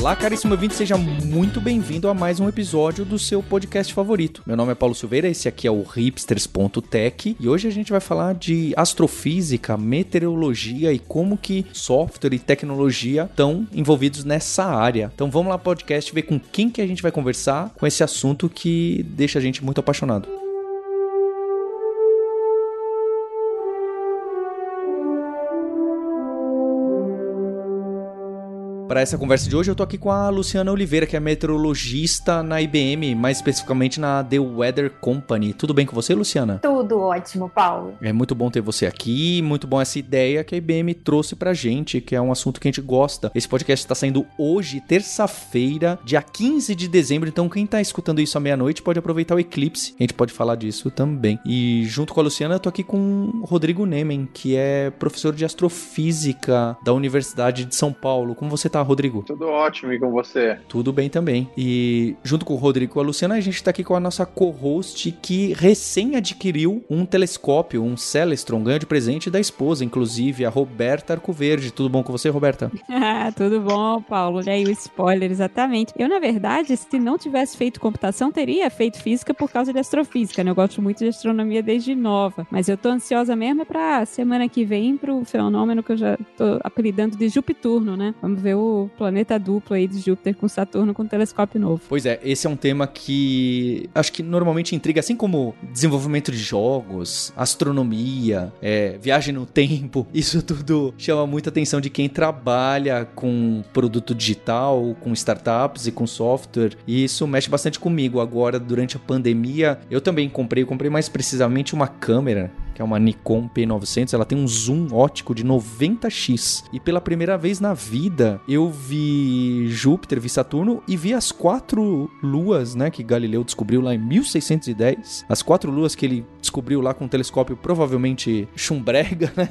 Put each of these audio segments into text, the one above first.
Olá, caríssimo ouvinte, seja muito bem-vindo a mais um episódio do seu podcast favorito. Meu nome é Paulo Silveira, esse aqui é o hipsters.tech e hoje a gente vai falar de astrofísica, meteorologia e como que software e tecnologia estão envolvidos nessa área. Então vamos lá, podcast, ver com quem que a gente vai conversar com esse assunto que deixa a gente muito apaixonado. Para essa conversa de hoje, eu tô aqui com a Luciana Oliveira, que é meteorologista na IBM, mais especificamente na The Weather Company. Tudo bem com você, Luciana? Tudo ótimo, Paulo. É muito bom ter você aqui, muito bom essa ideia que a IBM trouxe pra gente, que é um assunto que a gente gosta. Esse podcast está saindo hoje, terça-feira, dia 15 de dezembro, então quem tá escutando isso à meia-noite pode aproveitar o eclipse. A gente pode falar disso também. E junto com a Luciana, eu tô aqui com o Rodrigo Nemen, que é professor de astrofísica da Universidade de São Paulo. Como você tá tá, Rodrigo? Tudo ótimo, e com você? Tudo bem também. E junto com o Rodrigo e com a Luciana, a gente tá aqui com a nossa co-host que recém adquiriu um telescópio, um Celestron, ganho de presente da esposa, inclusive, a Roberta Arcoverde. Tudo bom com você, Roberta? Ah, tudo bom, Paulo. E aí o spoiler, exatamente. Eu, na verdade, se não tivesse feito computação, teria feito física por causa de astrofísica, né? Eu gosto muito de astronomia desde nova. Mas eu tô ansiosa mesmo pra semana que vem pro fenômeno que eu já tô apelidando de Jupiturno, né? Vamos ver o planeta duplo aí de Júpiter com Saturno com um telescópio novo. Pois é, esse é um tema que acho que normalmente intriga, assim como desenvolvimento de jogos, astronomia, é, viagem no tempo, isso tudo chama muita atenção de quem trabalha com produto digital, com startups e com software, e isso mexe bastante comigo. Agora, durante a pandemia, eu também comprei, comprei mais precisamente uma câmera que é uma Nikon P900, ela tem um zoom ótico de 90x. E pela primeira vez na vida, eu vi Júpiter, vi Saturno e vi as quatro luas, né, que Galileu descobriu lá em 1610. As quatro luas que ele descobriu lá com um telescópio provavelmente chumbrega, né,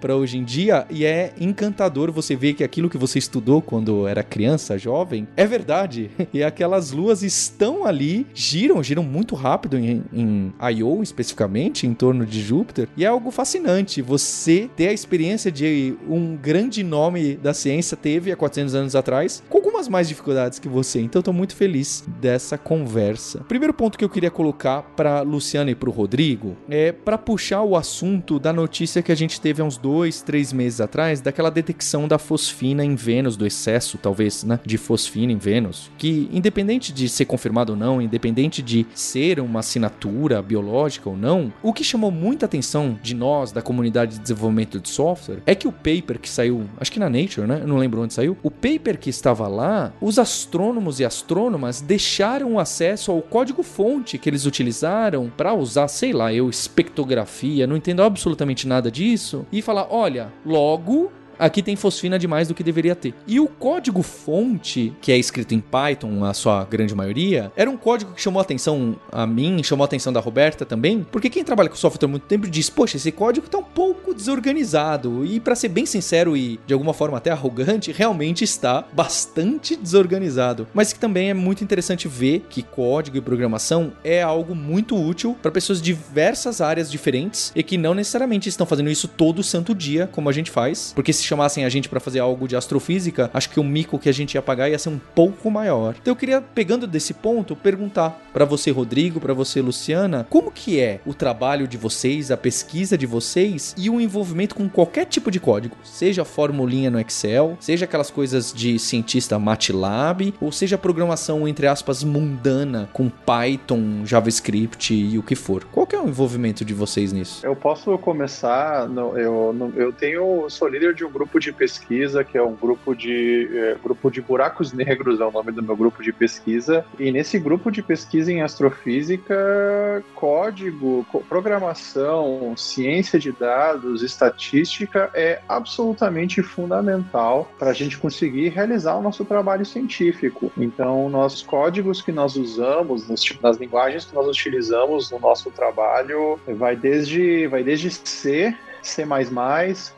para hoje em dia. E é encantador você ver que aquilo que você estudou quando era criança, jovem, é verdade. E aquelas luas estão ali, giram, giram muito rápido em, em I.O. especificamente, em torno de Júpiter Júpiter. E é algo fascinante você ter a experiência de um grande nome da ciência teve há 400 anos atrás, com algumas mais dificuldades que você. Então tô muito feliz dessa conversa. Primeiro ponto que eu queria colocar para Luciana e para o Rodrigo é para puxar o assunto da notícia que a gente teve há uns dois, três meses atrás, daquela detecção da fosfina em Vênus, do excesso, talvez, né, de fosfina em Vênus, que independente de ser confirmado ou não, independente de ser uma assinatura biológica ou não, o que chamou muita atenção de nós, da comunidade de desenvolvimento de software, é que o paper que saiu, acho que na Nature, né? Eu não lembro onde saiu. O paper que estava lá, os astrônomos e astrônomas deixaram acesso ao código-fonte que eles utilizaram para usar, sei lá, eu, espectrografia, não entendo absolutamente nada disso, e falar: olha, logo aqui tem fosfina demais do que deveria ter. E o código fonte, que é escrito em Python, a sua grande maioria, era um código que chamou a atenção a mim, chamou a atenção da Roberta também, porque quem trabalha com software há muito tempo diz, poxa, esse código tá um pouco desorganizado. E para ser bem sincero e de alguma forma até arrogante, realmente está bastante desorganizado. Mas que também é muito interessante ver que código e programação é algo muito útil para pessoas de diversas áreas diferentes e que não necessariamente estão fazendo isso todo santo dia, como a gente faz, porque se chamassem a gente para fazer algo de astrofísica, acho que o mico que a gente ia pagar ia ser um pouco maior. Então eu queria, pegando desse ponto, perguntar para você, Rodrigo, para você, Luciana, como que é o trabalho de vocês, a pesquisa de vocês e o envolvimento com qualquer tipo de código, seja formulinha no Excel, seja aquelas coisas de cientista MATLAB, ou seja programação entre aspas mundana com Python, JavaScript e o que for. Qual que é o envolvimento de vocês nisso? Eu posso começar, no, eu, no, eu tenho, sou líder de um grupo de pesquisa, que é um grupo de é, grupo de buracos negros, é o nome do meu grupo de pesquisa. E nesse grupo de pesquisa em astrofísica, código, programação, ciência de dados, estatística é absolutamente fundamental para a gente conseguir realizar o nosso trabalho científico. Então, nossos códigos que nós usamos, nas linguagens que nós utilizamos no nosso trabalho, vai desde, vai desde C C++,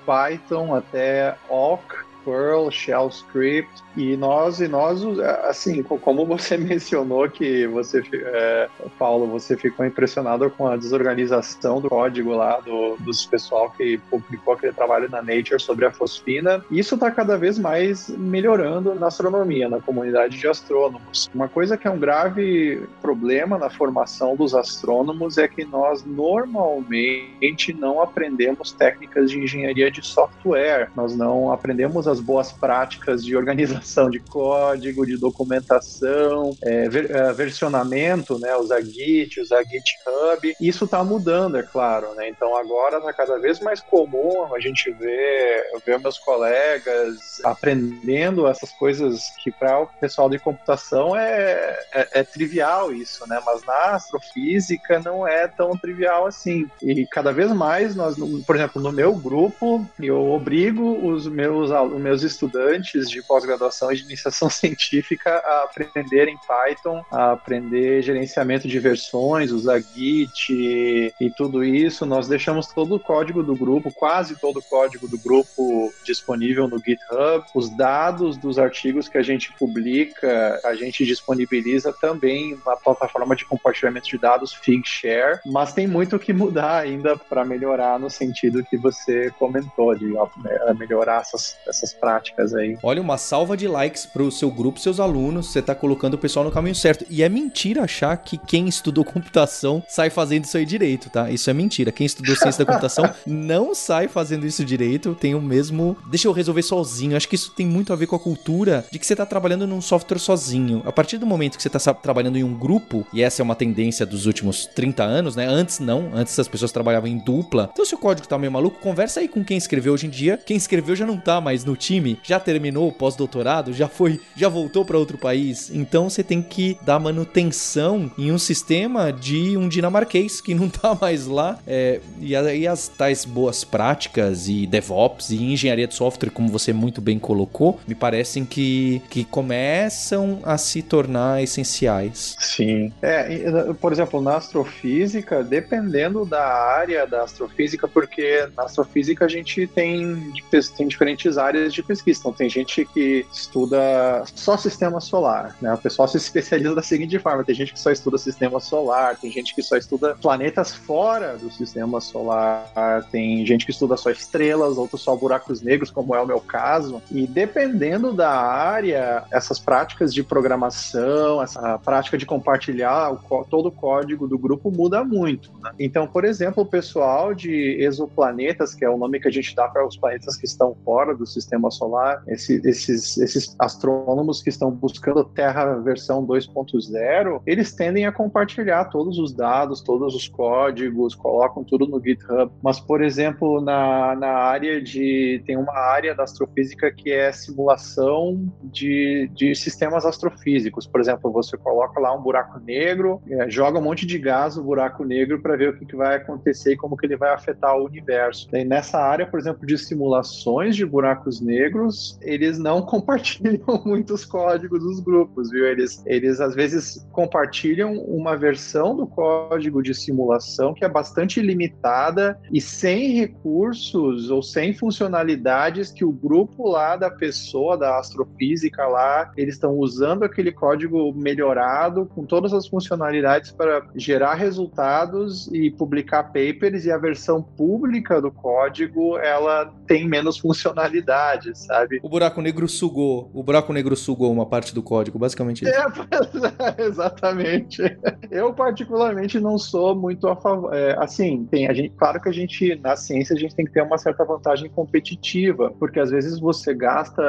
Python até Awk, Perl, Shell Script, e nós, e nós, assim, como você mencionou que você, é, Paulo, você ficou impressionado com a desorganização do código lá do, dos pessoal que publicou aquele trabalho na Nature sobre a fosfina, isso está cada vez mais melhorando na astronomia, na comunidade de astrônomos. Uma coisa que é um grave problema na formação dos astrônomos é que nós normalmente não aprendemos técnicas de engenharia de software, nós não aprendemos as boas práticas de organização de código, de documentação, é, ver, é, versionamento, né, usar Git, usar GitHub. Isso está mudando, é claro, né? Então agora está cada vez mais comum a gente ver, ver meus colegas aprendendo essas coisas que para o pessoal de computação é, é, é trivial isso, né? Mas na astrofísica não é tão trivial assim. E cada vez mais nós, por exemplo, no meu grupo, eu obrigo os meus, os meus estudantes de pós-graduação e de iniciação científica a aprenderem Python, a aprender gerenciamento de versões, usar Git e tudo isso. Nós deixamos todo o código do grupo, quase todo o código do grupo disponível no GitHub. Os dados dos artigos que a gente publica, a gente disponibiliza também na plataforma de compartilhamento de dados Figshare, mas tem muito que mudar ainda para melhorar no sentido que você comentou, de né, melhorar essas, essas práticas aí. Olha, uma salva de likes para o seu grupo, seus alunos, você está colocando o pessoal no caminho certo. E é mentira achar que quem estudou computação sai fazendo isso aí direito, tá? Isso é mentira. Quem estudou ciência da computação não sai fazendo isso direito, tem o mesmo. Deixa eu resolver sozinho. Acho que isso tem muito a ver com a cultura de que você está trabalhando num software sozinho. A partir do momento que você está trabalhando em um grupo, e essa é uma tendência dos últimos 30 anos, né? Antes não, antes as pessoas trabalhavam em dupla. Então, se o código tá meio maluco, conversa aí com quem escreveu hoje em dia. Quem escreveu já não tá mais no time, já terminou o pós-doutorado, já foi, já voltou para outro país. Então, você tem que dar manutenção em um sistema de um dinamarquês que não tá mais lá. É, e aí as tais boas práticas e DevOps e engenharia de software, como você muito bem colocou, me parecem que, que começam a se tornar essenciais. Sim. É, por exemplo, na astrofísica, dependendo da área da astrofísica, porque na astrofísica a gente tem, tem diferentes áreas de pesquisa. Então, tem gente que estuda só sistema solar, né? O pessoal se especializa da seguinte forma: tem gente que só estuda sistema solar, tem gente que só estuda planetas fora do sistema solar, tem gente que estuda só estrelas, outros só buracos negros, como é o meu caso. E dependendo da área, essas práticas de programação, essa prática de compartilhar o, todo o código do grupo muda muito. Né? Então, por exemplo, o pessoal de exoplanetas, que é o nome que a gente dá para os planetas que estão fora do sistema solar, esse, esses, esses astrônomos que estão buscando Terra versão 2.0, eles tendem a compartilhar todos os dados, todos os códigos, colocam tudo no GitHub. Mas, por exemplo, na, na área de. tem uma área da astrofísica que é simulação de, de sistemas astrofísicos. Por exemplo, você coloca lá um buraco negro, é, joga um monte de gás no buraco negro para ver o que, que vai acontecer e como que ele vai afetar o universo. E nessa área, por exemplo, de simulações de buracos negros, eles não compartilham muitos códigos dos grupos, viu? Eles, eles às vezes compartilham uma versão do código de simulação que é bastante limitada e sem recursos ou sem funcionalidades que o grupo lá da pessoa, da astrofísica lá, eles estão usando aquele código melhorado com todas as funcionalidades para gerar resultados e publicar papers e a versão pública do código ela tem menos funcionalidades, sabe? O buraco negro sugou, o buraco negro sugou uma parte do código, basicamente isso. É, exatamente. Eu particularmente não sou muito a favor, é, assim, tem a gente, claro que a gente na ciência a gente tem que ter uma certa vantagem competitiva, porque às vezes você gasta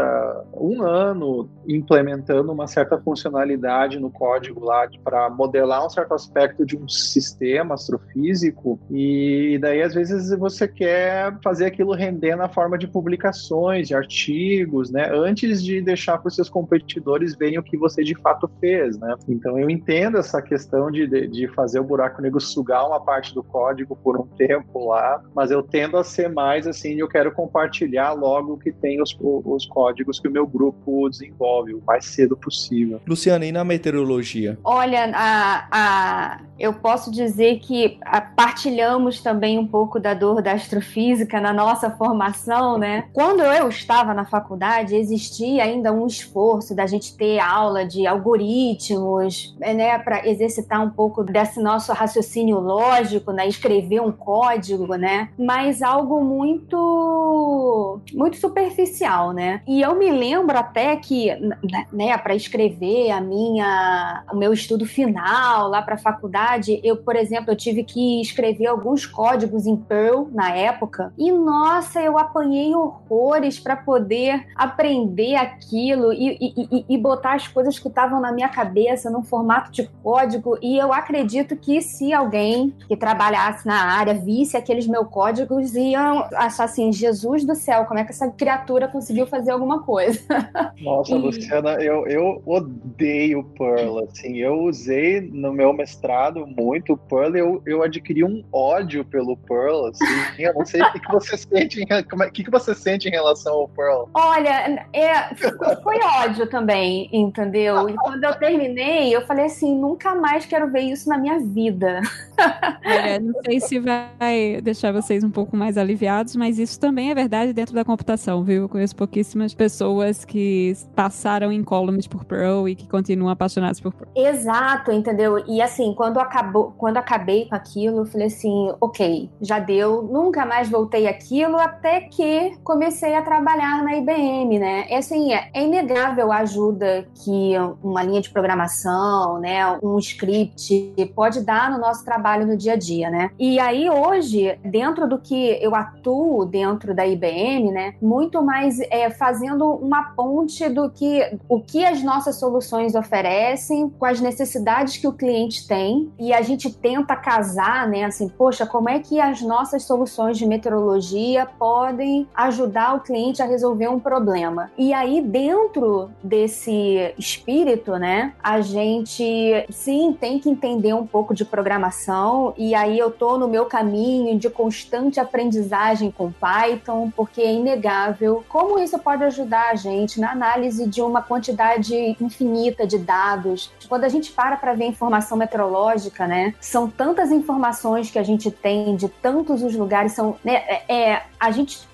um ano implementando uma certa funcionalidade no código lá para modelar um certo aspecto de um sistema astrofísico e daí às vezes você quer fazer aquilo render na forma de publicações, de artigos, né, antes de deixar para os seus competidores verem o que você de fato fez, né? Então eu entendo essa questão de, de, de fazer o buraco negro sugar uma parte do código por um tempo lá, mas eu tendo a ser mais assim, eu quero compartilhar logo que tem os, os códigos que o meu grupo desenvolve o mais cedo possível. Luciana, e na meteorologia? Olha, a, a, eu posso dizer que partilhamos também um pouco da dor da astrofísica na nossa formação, né? Quando eu estava na faculdade, existia ainda um esforço da gente ter aula de algoritmos, né, para exercitar um pouco desse nosso raciocínio lógico, né, escrever um código, né, mas algo muito muito superficial, né? E eu me lembro até que, né, para escrever a minha o meu estudo final lá para a faculdade, eu, por exemplo, eu tive que escrever alguns códigos em Perl na época. E nossa, eu apanhei horrores para poder aprender aquilo e, e, e, botar as coisas que estavam na minha cabeça num formato de código. E eu acredito que se alguém que trabalhasse na área visse aqueles meus códigos, iam achar assim: Jesus do céu, como é que essa criatura conseguiu fazer alguma coisa? Nossa, e... Luciana, eu, eu odeio Perl. Assim, eu usei no meu mestrado muito Perl. Eu, eu adquiri um ódio pelo Perl. Assim, eu não sei o que, que você sente, é, que, que você sente em relação ao Pearl? Olha, é, foi ódio também, entendeu? E quando eu terminei, eu falei assim, nunca mais quero ver isso na minha vida. Olha, não sei se vai deixar vocês um pouco mais aliviados, mas isso também é verdade dentro da computação, viu? Eu conheço pouquíssimas pessoas que passaram em columns por Perl e que continuam apaixonadas por Perl. Exato, entendeu? E assim, quando acabou, quando acabei com aquilo, eu falei assim, ok, já deu, nunca mais voltei aquilo até que comecei a trabalhar na IBM, né? E assim, é, é inegável a ajuda que uma linha de programação, né, um script pode dar no nosso trabalho no dia a dia, né? E aí hoje, dentro do que eu atuo dentro da IBM, né, muito mais é, fazendo uma ponte do que o que as nossas soluções oferecem com as necessidades que o cliente tem e a gente tenta casar, né, assim, poxa, como é que as nossas soluções de meteorologia podem ajudar o cliente a resolver um problema. E aí, dentro desse espírito, né, a gente sim tem que entender um pouco de programação. E aí eu tô no meu caminho de constante aprendizagem com Python, porque é inegável como isso pode ajudar a gente na análise de uma quantidade infinita de dados. Quando a gente para para ver informação meteorológica, né, são tantas informações que a gente tem de tantos os lugares, são, né, é, é a gente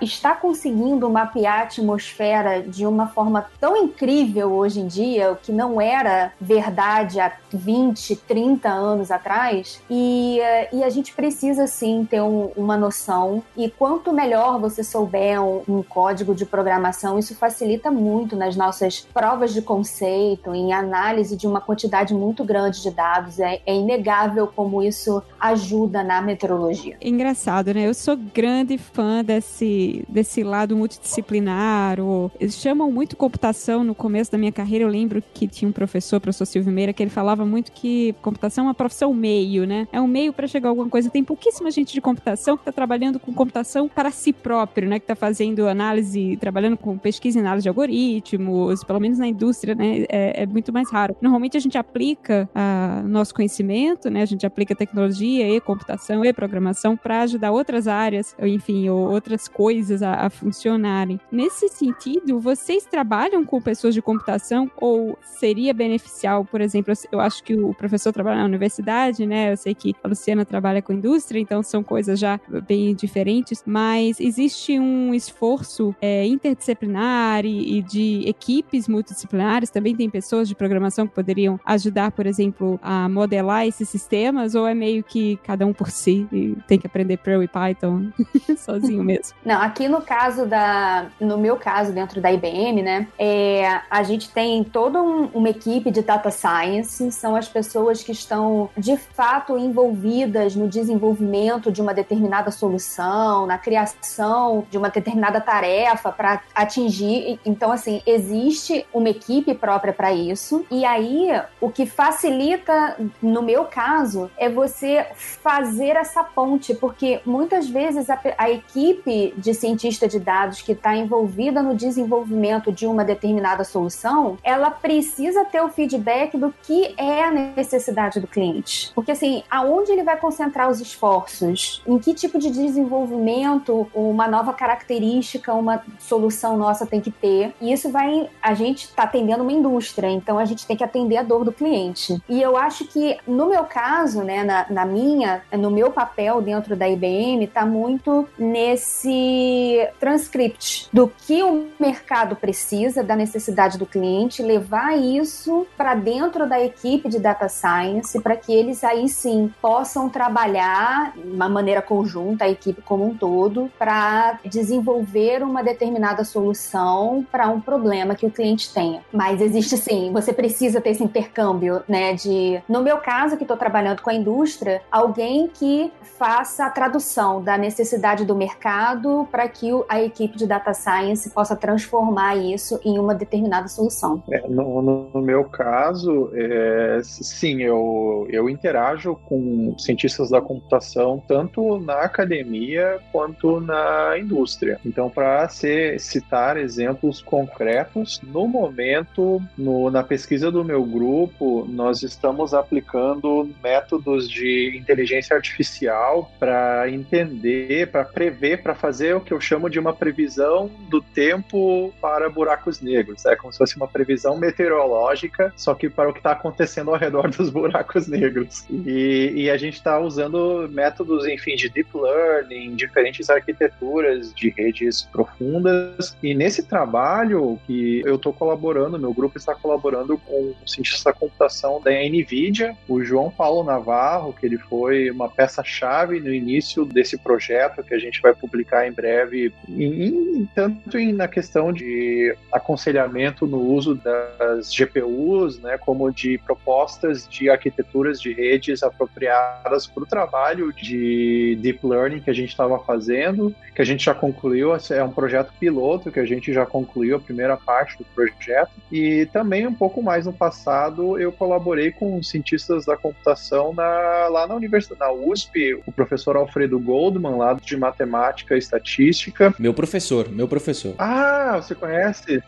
está conseguindo mapear a atmosfera de uma forma tão incrível hoje em dia, o que não era verdade há 20, 30 anos atrás, e, e a gente precisa sim ter um, uma noção. E quanto melhor você souber um, um, código de programação, isso facilita muito nas nossas provas de conceito, em análise de uma quantidade muito grande de dados. É, é inegável como isso ajuda na meteorologia. Engraçado, né? Eu sou grande fã da desse, desse lado multidisciplinar. Ou, eles chamam muito computação no começo da minha carreira. Eu lembro que tinha um professor, professor Silvio Meira, que ele falava muito que computação é uma profissão meio, né? É um meio para chegar a alguma coisa. Tem pouquíssima gente de computação que está trabalhando com computação para si próprio, né? Que está fazendo análise, trabalhando com pesquisa e análise de algoritmos, pelo menos na indústria, né? É, é muito mais raro. Normalmente a gente aplica a, nosso conhecimento, né? A gente aplica tecnologia e computação e programação para ajudar outras áreas, enfim, ou outras coisas a, a, funcionarem. Nesse sentido, vocês trabalham com pessoas de computação ou seria beneficial, por exemplo, eu acho que o professor trabalha na universidade, né? Eu sei que a Luciana trabalha com indústria, então são coisas já bem diferentes, mas existe um esforço é, interdisciplinar e, e de equipes multidisciplinares, também tem pessoas de programação que poderiam ajudar, por exemplo, a modelar esses sistemas, ou é meio que cada um por si e tem que aprender Perl e Python sozinho mesmo? Mesmo. Não, aqui no caso da. No meu caso, dentro da IBM, né? É, a gente tem toda um, uma equipe de data science, são as pessoas que estão de fato envolvidas no desenvolvimento de uma determinada solução, na criação de uma determinada tarefa para atingir. Então, assim, existe uma equipe própria para isso. E aí, o que facilita, no meu caso, é você fazer essa ponte, porque muitas vezes a, a equipe equipe de cientista de dados que está envolvida no desenvolvimento de uma determinada solução, ela precisa ter o feedback do que é a necessidade do cliente. Porque assim, aonde ele vai concentrar os esforços? Em que tipo de desenvolvimento uma nova característica, uma solução nossa tem que ter? E isso vai. A gente está atendendo uma indústria, então a gente tem que atender a dor do cliente. E eu acho que, no meu caso, né, na, na minha, no meu papel dentro da IBM, está muito nesse esse transcript do que o mercado precisa, da necessidade do cliente, levar isso para dentro da equipe de data science para que eles aí sim possam trabalhar de uma maneira conjunta, a equipe como um todo, para desenvolver uma determinada solução para um problema que o cliente tenha. Mas existe sim, você precisa ter esse intercâmbio, né? De, no meu caso, que estou trabalhando com a indústria, alguém que faça a tradução da necessidade do mercado para que a equipe de data science possa transformar isso em uma determinada solução. É, no, no, meu caso, é, sim, eu, eu interajo com cientistas da computação tanto na academia quanto na indústria. Então, para citar exemplos concretos, no momento, no, na pesquisa do meu grupo, nós estamos aplicando métodos de inteligência artificial para entender, para prever, para fazer o que eu chamo de uma previsão do tempo para buracos negros. É como se fosse uma previsão meteorológica, só que para o que está acontecendo ao redor dos buracos negros. E, e a gente está usando métodos, enfim, de deep learning, diferentes arquiteturas de redes profundas. E nesse trabalho que eu estou colaborando, meu grupo está colaborando com um cientista da computação da NVIDIA, o João Paulo Navarro, que ele foi uma peça-chave no início desse projeto que a gente vai publicar em breve, em, tanto em, na questão de aconselhamento no uso das GPUs, né, como de propostas de arquiteturas de redes apropriadas para o trabalho de deep learning que a gente estava fazendo, que a gente já concluiu, é um projeto piloto que a gente já concluiu a primeira parte do projeto, e também um pouco mais no passado eu colaborei com cientistas da computação na, lá na universidade, na USP, o professor Alfredo Goldman, lá de matemática e estatística. Meu professor, meu professor. Ah, você conhece?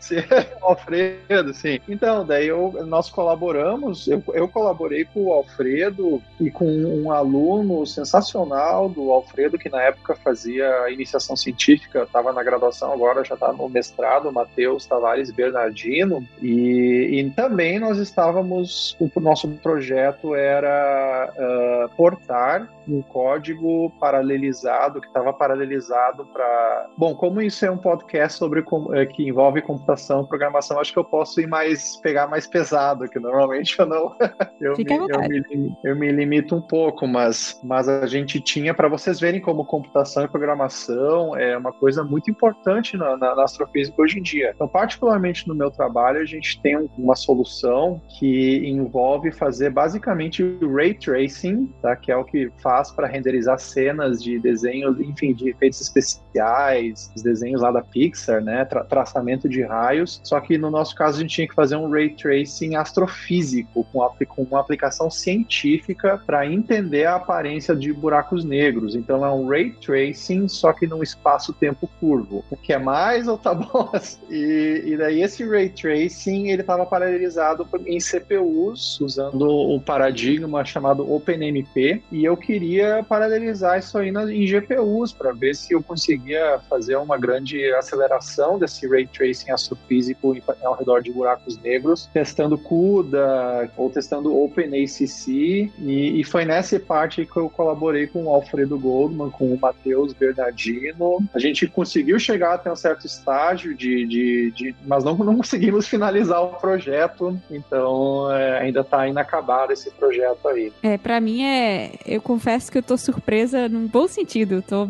Alfredo, sim. Então, daí eu, nós colaboramos, eu, eu colaborei com o Alfredo e com um aluno sensacional do Alfredo, que na época fazia iniciação científica, estava na graduação, agora já está no mestrado, Matheus Tavares Bernardino, e, e, também nós estávamos, o nosso projeto era uh, portar um código paralelizado, que estava paralelizado para. Bom, como isso é um podcast sobre é, que envolve computação, programação, acho que eu posso ir mais pegar mais pesado, que normalmente eu não. eu, me, eu, me, eu me limito um pouco, mas, mas a gente tinha, para vocês verem como computação e programação é uma coisa muito importante na, na, na astrofísica hoje em dia. Então, particularmente no meu trabalho, a gente tem uma solução que envolve fazer basicamente ray tracing, tá? que é o que faz para renderizar cenas de desenhos, enfim, de efeitos especiais, os desenhos lá da Pixar, né? Tra traçamento de raios. Só que no nosso caso a gente tinha que fazer um ray tracing astrofísico, com, com uma aplicação científica para entender a aparência de buracos negros. Então é um ray tracing, só que num espaço-tempo curvo. O que é mais ou tá bom? e, e daí esse ray tracing ele estava paralelizado em CPUs, usando o paradigma chamado OpenMP, e eu queria paralelizar isso aí em GPUs para ver se eu conseguia fazer uma grande aceleração desse ray tracing astrofísico ao redor de buracos negros, testando CUDA ou testando OpenACC, e, e foi nessa parte que eu colaborei com o Alfredo Goldman, com o Matheus Bernardino. A gente conseguiu chegar até um certo estágio de, de, de mas não, não conseguimos finalizar o projeto, então é, ainda está inacabado esse projeto aí. É, para mim é, eu confesso que eu tô surpresa num bom sentido, eu tô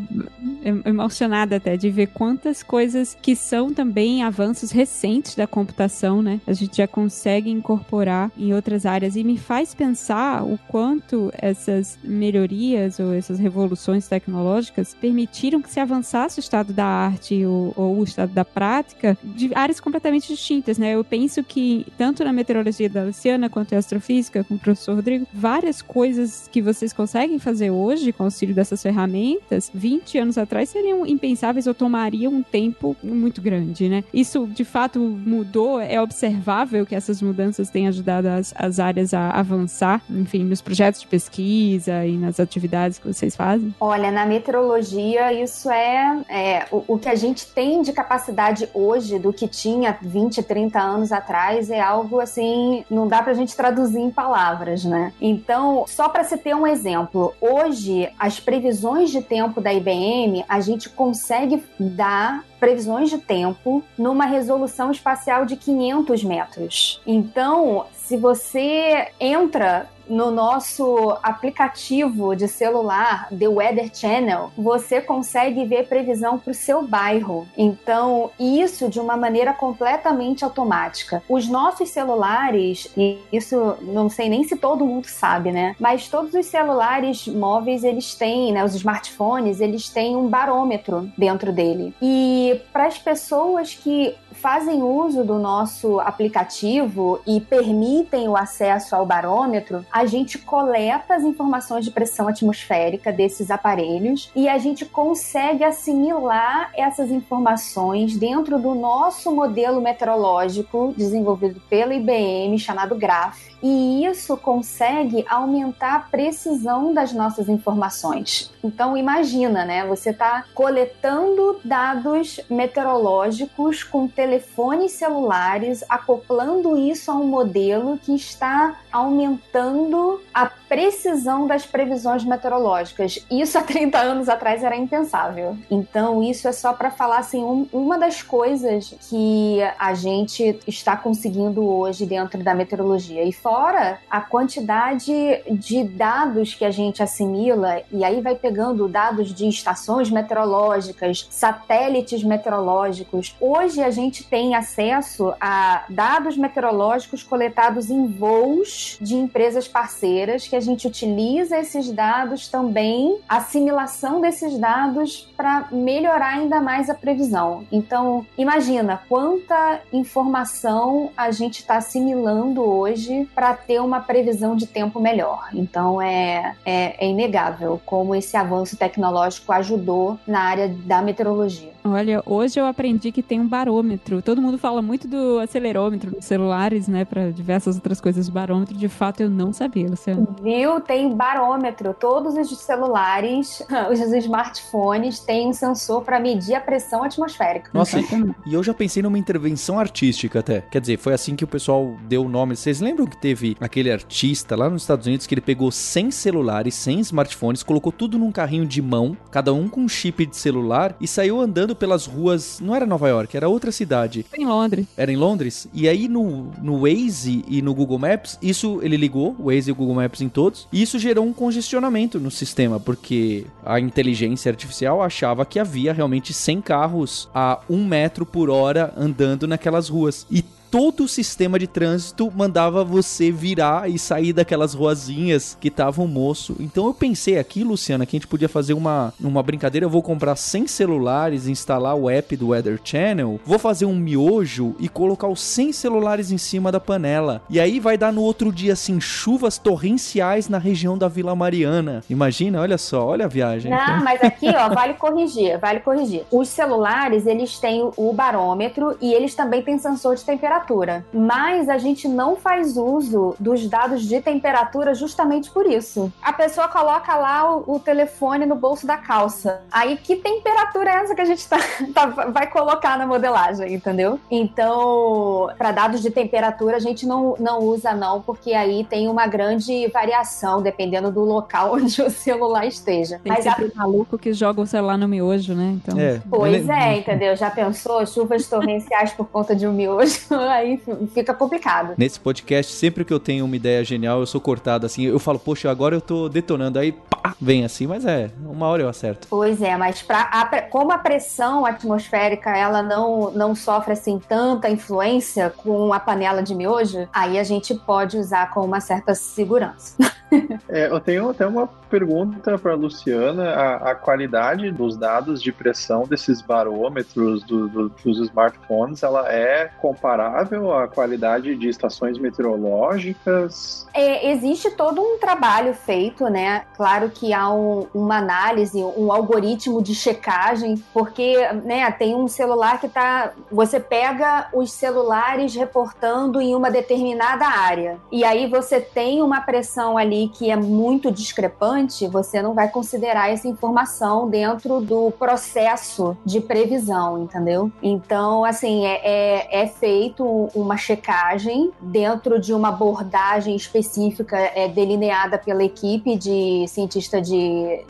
emocionada até de ver quantas coisas que são também avanços recentes da computação, né? A gente já consegue incorporar em outras áreas e me faz pensar o quanto essas melhorias ou essas revoluções tecnológicas permitiram que se avançasse o estado da arte ou, ou o estado da prática de áreas completamente distintas, né? Eu penso que tanto na meteorologia da Luciana quanto em astrofísica com o professor Rodrigo, várias coisas que vocês conseguem fazer hoje com o auxílio dessas ferramentas, 20 anos atrás seriam impensáveis ou tomariam um tempo muito grande, né? Isso de fato mudou, é observável que essas mudanças têm ajudado as, as áreas a avançar, enfim, nos projetos de pesquisa e nas atividades que vocês fazem? Olha, na meteorologia, isso é, é o, o, que a gente tem de capacidade hoje do que tinha 20, 30 anos atrás é algo assim, não dá pra gente traduzir em palavras, né? Então, só para se ter um exemplo, hoje as previsões de tempo da IBM A gente consegue dar previsões de tempo numa resolução espacial de 500 metros. Então, se você entra no nosso aplicativo de celular, The Weather Channel, você consegue ver previsão para o seu bairro. Então, isso de uma maneira completamente automática. Os nossos celulares, e isso não sei nem se todo mundo sabe, né? Mas todos os celulares móveis, eles têm, né? Os smartphones, eles têm um barômetro dentro dele. E para as pessoas que fazem uso do nosso aplicativo e permitem o acesso ao barômetro, a gente coleta as informações de pressão atmosférica desses aparelhos e a gente consegue assimilar essas informações dentro do nosso modelo meteorológico desenvolvido pela IBM chamado GRAPH. E isso consegue aumentar a precisão das nossas informações. Então imagina, né? Você está coletando dados meteorológicos com telefones celulares, acoplando isso a um modelo que está aumentando a precisão das previsões meteorológicas. Isso há 30 anos atrás era impensável. Então, isso é só para falar assim, um, uma das coisas que a gente está conseguindo hoje dentro da meteorologia. E fora a quantidade de dados que a gente assimila, e aí vai pegando dados de estações meteorológicas, satélites meteorológicos. Hoje a gente tem acesso a dados meteorológicos coletados em voos de empresas parceiras que a gente utiliza esses dados também, assimilação desses dados para melhorar ainda mais a previsão. Então, imagina quanta informação a gente está assimilando hoje para ter uma previsão de tempo melhor. Então, é, é, é inegável como esse avanço tecnológico ajudou na área da meteorologia. Olha, hoje eu aprendi que tem um barômetro. Todo mundo fala muito do acelerômetro nos celulares, né, para diversas outras coisas. Barômetro, de fato, eu não sabia, Luciano. Viu? Tem barômetro. Todos os celulares, os smartphones têm um sensor para medir a pressão atmosférica. Nossa, e eu já pensei numa intervenção artística até. Quer dizer, foi assim que o pessoal deu o nome. Vocês lembram que teve aquele artista lá nos Estados Unidos que ele pegou 100 celulares, 100 smartphones, colocou tudo num carrinho de mão, cada um com um chip de celular e saiu andando pelas ruas. Não era Nova York, era outra cidade. Foi em Londres. Era em Londres. E aí no, no Waze e no Google Maps, isso ele ligou, o Waze e o Google Maps em todos, e isso gerou um congestionamento no sistema, porque a inteligência artificial achava que havia realmente 100 carros a 1 metro por hora andando naquelas ruas. E todo o sistema de trânsito mandava você virar e sair daquelas ruazinhas que tava um moço. Então eu pensei aqui, Luciana, que a gente podia fazer uma, uma brincadeira. Eu vou comprar 100 celulares, instalar o app do Weather Channel, vou fazer um miojo e colocar os 100 celulares em cima da panela. E aí vai dar no outro dia, assim, chuvas torrenciais na região da Vila Mariana. Imagina, olha só, olha a viagem. Não, mas aqui, ó, vale corrigir, vale corrigir. Os celulares, eles têm o barômetro e eles também têm sensor de temperatura temperatura. Mas a gente não faz uso dos dados de temperatura justamente por isso. A pessoa coloca lá o, o telefone no bolso da calça. Aí que temperatura é essa que a gente tá, tá vai colocar na modelagem, entendeu? Então, para dados de temperatura a gente não, não usa não, porque aí tem uma grande variação dependendo do local onde o celular esteja. Tem Mas sempre a... maluco que joga o celular no miojo, né? Então... É. Pois é, entendeu? Já pensou? Chuvas torrenciais por conta de um miojo? Aí fica complicado. Nesse podcast, sempre que eu tenho uma ideia genial, eu sou cortado assim. Eu falo, poxa, agora eu tô detonando. Aí, pá, vem assim, mas é, uma hora eu acerto. Pois é, mas pra, a, como a pressão atmosférica ela não, não sofre assim tanta influência com a panela de miojo, aí a gente pode usar com uma certa segurança. É, eu tenho até uma pergunta para Luciana: a, a, qualidade dos dados de pressão desses barômetros do, do, dos smartphones, ela é comparável à qualidade de estações meteorológicas? É, existe todo um trabalho feito, né? Claro que há um, uma análise, um algoritmo de checagem, porque né, tem um celular que tá. Você pega os celulares reportando em uma determinada área, e aí você tem uma pressão ali que é muito discrepante, você não vai considerar essa informação dentro do processo de previsão, entendeu? Então, assim, é, é, é feito uma checagem dentro de uma abordagem específica é, delineada pela equipe de cientista de,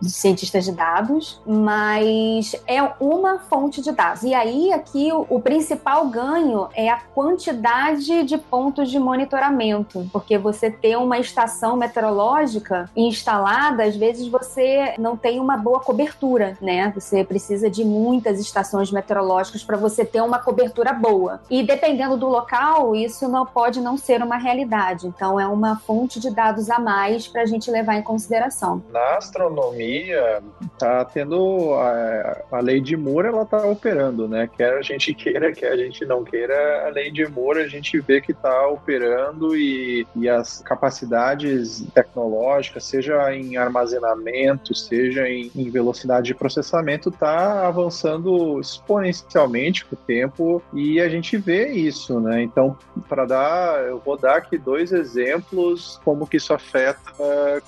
de cientistas de dados, mas é uma fonte de dados. E aí, aqui, o, o principal ganho é a quantidade de pontos de monitoramento, porque você ter uma estação meteorológica instalada, às vezes você não tem uma boa cobertura, né? Você precisa de muitas estações meteorológicas para você ter uma cobertura boa. E dependendo do local, isso não pode não ser uma realidade. Então, é uma fonte de dados a mais para a gente levar em consideração. Na astronomia, tá tendo a, a lei de Moore, ela tá operando, né? Quer a gente queira, quer a gente não queira, a lei de Moore a gente vê que tá operando e, e as capacidades tecnológicas, seja em armazenamento, seja em, em velocidade de processamento, tá avançando exponencialmente com o tempo e a gente vê isso, né? Então, para dar, eu vou dar aqui dois exemplos como que isso afeta,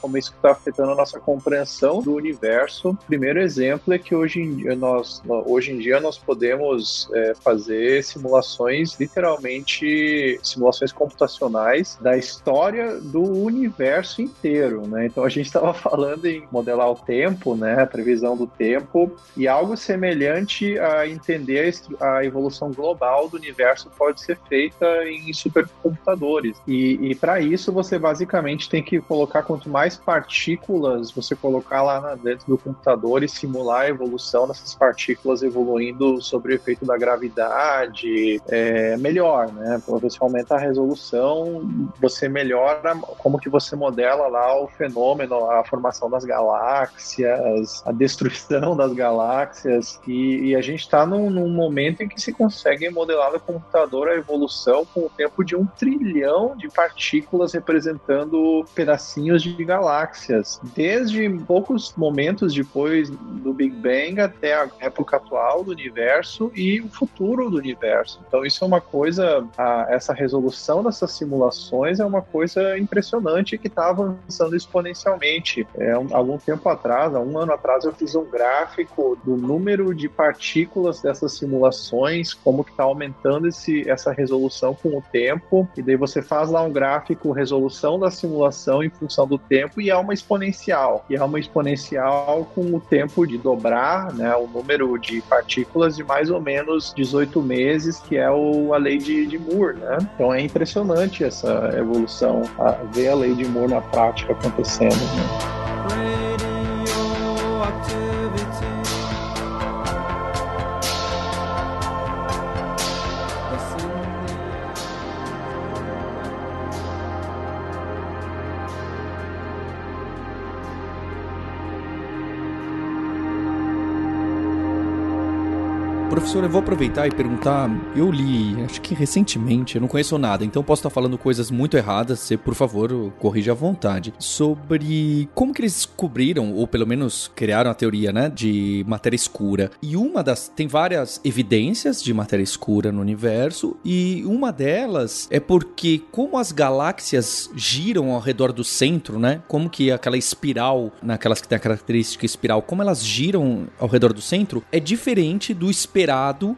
como isso está afetando a nossa compreensão do universo. O primeiro exemplo é que hoje em dia nós, hoje em dia nós podemos é, fazer simulações, literalmente simulações computacionais da história do universo inteiro, né? Então a gente estava falando em modelar o tempo, né? A previsão do tempo e algo semelhante a entender a evolução global do universo pode ser feita em supercomputadores. E, e para isso você basicamente tem que colocar quanto mais partículas você colocar lá dentro do computador e simular a evolução dessas partículas evoluindo sobre o efeito da gravidade, é melhor, né? Você aumenta a resolução, você melhora como que você modela lá o fenômeno, a formação das galáxias, a destruição das galáxias e, e a gente está num, num momento em que se consegue modelar no computador a evolução com o tempo de um trilhão de partículas representando pedacinhos de galáxias, desde poucos momentos depois do Big Bang até a época atual do universo e o futuro do universo. Então isso é uma coisa, a, essa resolução dessas simulações é uma coisa impressionante que está avançando exponencialmente. É, um, algum tempo atrás, há um ano atrás, eu fiz um gráfico do número de partículas dessas simulações, como que está aumentando esse, essa resolução com o tempo, e daí você faz lá um gráfico resolução da simulação em função do tempo e é uma exponencial. E é uma exponencial com o tempo de dobrar, né, o número de partículas de mais ou menos 18 meses, que é o, a lei de, de Moore, né? Então é impressionante essa evolução, a, ver a lei de Moore na prática acontecendo. Né? Professor, eu vou aproveitar e perguntar. Eu li, acho que recentemente, eu não conheço nada, então posso estar falando coisas muito erradas. Você, por favor, corrija à vontade. Sobre como que eles descobriram, ou pelo menos criaram a teoria, né, de matéria escura. E uma das. Tem várias evidências de matéria escura no universo, e uma delas é porque, como as galáxias giram ao redor do centro, né? Como que aquela espiral, naquelas que tem a característica espiral, como elas giram ao redor do centro, é diferente do esperado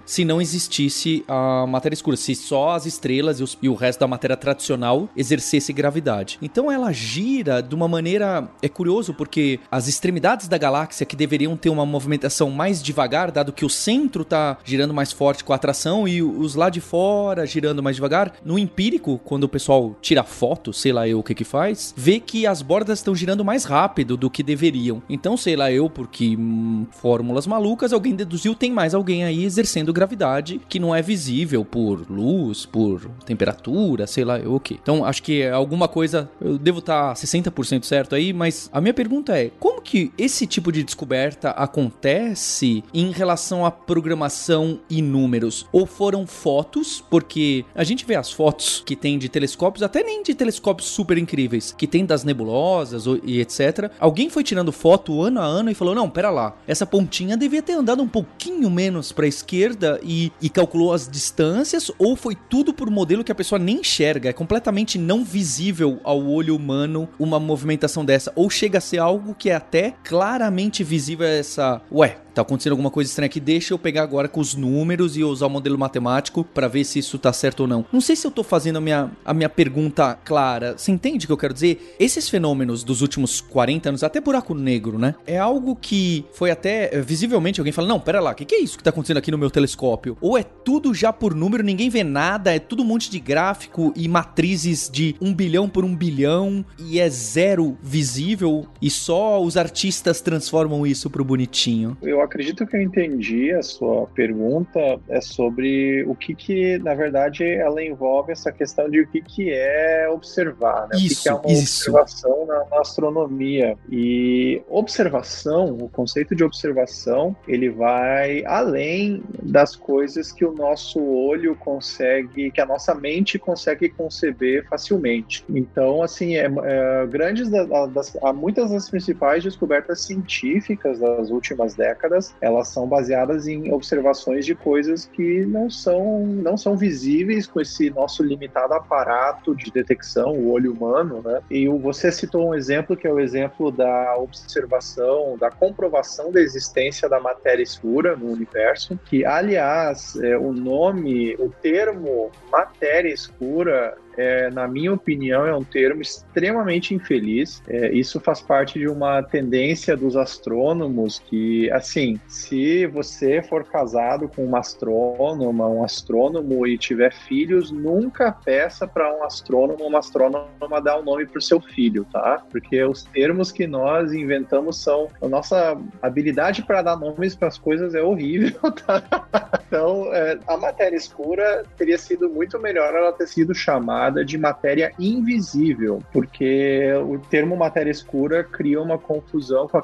se não existisse a matéria escura, se só as estrelas e, os, e o resto da matéria tradicional exercesse gravidade. Então ela gira de uma maneira. É curioso porque as extremidades da galáxia que deveriam ter uma movimentação mais devagar, dado que o centro está girando mais forte com a atração e os lá de fora girando mais devagar, no empírico, quando o pessoal tira foto, sei lá eu o que que faz, vê que as bordas estão girando mais rápido do que deveriam. Então, sei lá eu, porque hum, fórmulas malucas, alguém deduziu tem mais alguém aí exercendo gravidade que não é visível por luz, por temperatura, sei lá o que. Então acho que é alguma coisa, eu devo estar tá 60% certo aí, mas a minha pergunta é: como que esse tipo de descoberta acontece em relação à programação e números? Ou foram fotos? Porque a gente vê as fotos que tem de telescópios, até nem de telescópios super incríveis, que tem das nebulosas e etc. Alguém foi tirando foto ano a ano e falou: não, pera lá, essa pontinha devia ter andado um pouquinho menos para a esquerda e, e calculou as distâncias? Ou foi tudo por modelo que a pessoa nem enxerga? É completamente não visível ao olho humano uma movimentação dessa? Ou chega a ser algo que é até claramente visível essa. Ué, tá acontecendo alguma coisa estranha aqui, deixa eu pegar agora com os números e usar o modelo matemático para ver se isso tá certo ou não. Não sei se eu tô fazendo a minha, a minha pergunta clara. Você entende o que eu quero dizer? Esses fenômenos dos últimos 40 anos, até buraco negro, né? É algo que foi até eh, visivelmente alguém fala: "Não, pera lá, o que, que é isso que tá acontecendo aqui no meu telescópio?" Ou é tudo já por número, ninguém vê nada, é tudo um monte de gráfico e matrizes de um bilhão por um bilhão e é zero visível e só os artistas transformam isso pro bonitinho. Eu eu acredito que eu entendi a sua pergunta é sobre o que que, na verdade, ela envolve essa questão de o que que é observar, né? Isso, o que, que é uma isso. observação na, na, astronomia. E observação, o conceito de observação, ele vai além das coisas que o nosso olho consegue, que a nossa mente consegue conceber facilmente. Então, assim, é, é grandes das, muitas das principais descobertas científicas das últimas décadas décadas, elas são baseadas em observações de coisas que não são, não são visíveis com esse nosso limitado aparato de detecção, o olho humano, né? E você citou um exemplo que é o exemplo da observação, da comprovação da existência da matéria escura no universo, que aliás, é, o nome, o termo matéria escura é, na minha opinião, é um termo extremamente infeliz. É, isso faz parte de uma tendência dos astrônomos que, assim, se você for casado com uma astrônoma, um astrônomo e tiver filhos, nunca peça para um astrônomo uma astrônoma dar um nome para o seu filho, tá? Porque os termos que nós inventamos são a nossa habilidade para dar nomes para as coisas é horrível, tá? Então, é, a matéria escura teria sido muito melhor ela ter sido chamada de matéria invisível, porque o termo matéria escura cria uma confusão com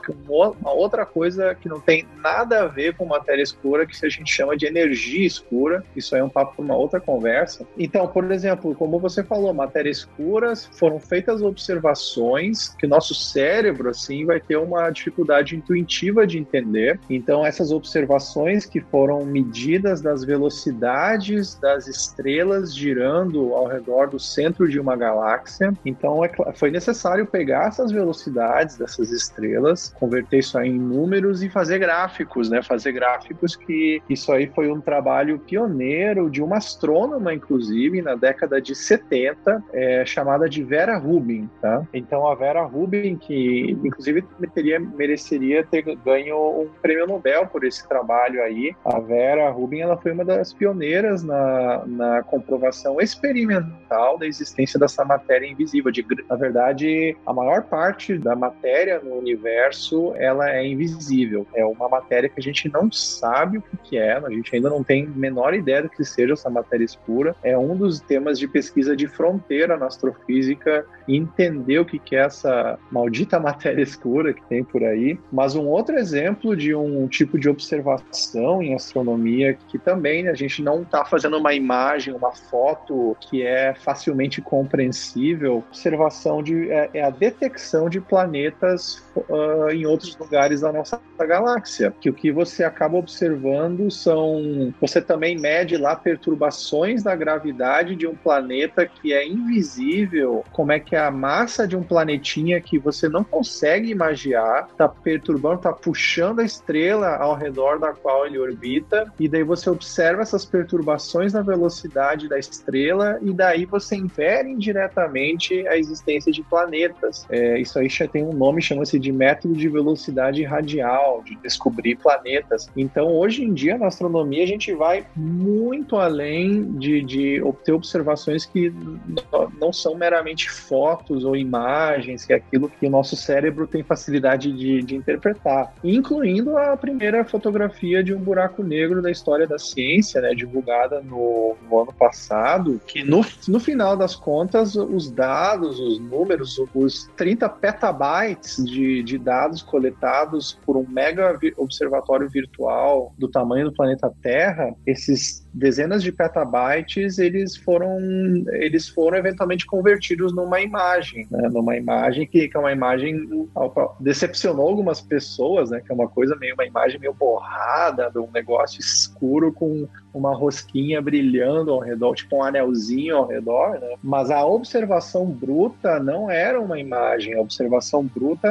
uma outra coisa que não tem nada a ver com matéria escura, que a gente chama de energia escura. Isso aí é um papo para uma outra conversa. Então, por exemplo, como você falou, matéria escura, foram feitas observações que nosso cérebro, assim, vai ter uma dificuldade intuitiva de entender. Então, essas observações que foram medidas das velocidades das estrelas girando ao redor do do centro de uma galáxia. Então é, foi necessário pegar essas velocidades dessas estrelas, converter isso aí em números e fazer gráficos, né? Fazer gráficos que isso aí foi um trabalho pioneiro de uma astrônoma, inclusive, na década de 70, é, chamada de Vera Rubin, tá? Então a Vera Rubin, que inclusive teria, mereceria ter ganho um prêmio Nobel por esse trabalho aí. A Vera Rubin, ela foi uma das pioneiras na, na comprovação experimental da existência dessa matéria invisível. De, na verdade, a maior parte da matéria no universo ela é invisível. É uma matéria que a gente não sabe o que é, a gente ainda não tem a menor ideia do que seja essa matéria escura. É um dos temas de pesquisa de fronteira na astrofísica entender o que é essa maldita matéria escura que tem por aí. Mas um outro exemplo de um tipo de observação em astronomia que também a gente não está fazendo uma imagem, uma foto que é facilmente compreensível, observação de é, é a detecção de planetas uh, em outros lugares da nossa galáxia. Que o que você acaba observando são você também mede lá perturbações da gravidade de um planeta que é invisível. Como é que é a massa de um planetinha que você não consegue imaginar, está perturbando, está puxando a estrela ao redor da qual ele orbita, e daí você observa essas perturbações na velocidade da estrela, e daí você infere indiretamente a existência de planetas. É, isso aí tem um nome, chama-se de método de velocidade radial, de descobrir planetas. Então, hoje em dia, na astronomia, a gente vai muito além de, de obter observações que não são meramente fotos ou imagens, que é aquilo que o nosso cérebro tem facilidade de, de interpretar, incluindo a primeira fotografia de um buraco negro da história da ciência, né, divulgada no, no ano passado, que no, no final das contas, os dados, os números, os 30 petabytes de, de, dados coletados por um mega observatório virtual do tamanho do planeta Terra, esses dezenas de petabytes eles foram eles foram eventualmente convertidos numa imagem né? numa imagem que, que é uma imagem decepcionou algumas pessoas né que é uma coisa meio uma imagem meio borrada de um negócio escuro com uma rosquinha brilhando ao redor tipo um anelzinho ao redor né? mas a observação bruta não era uma imagem a observação bruta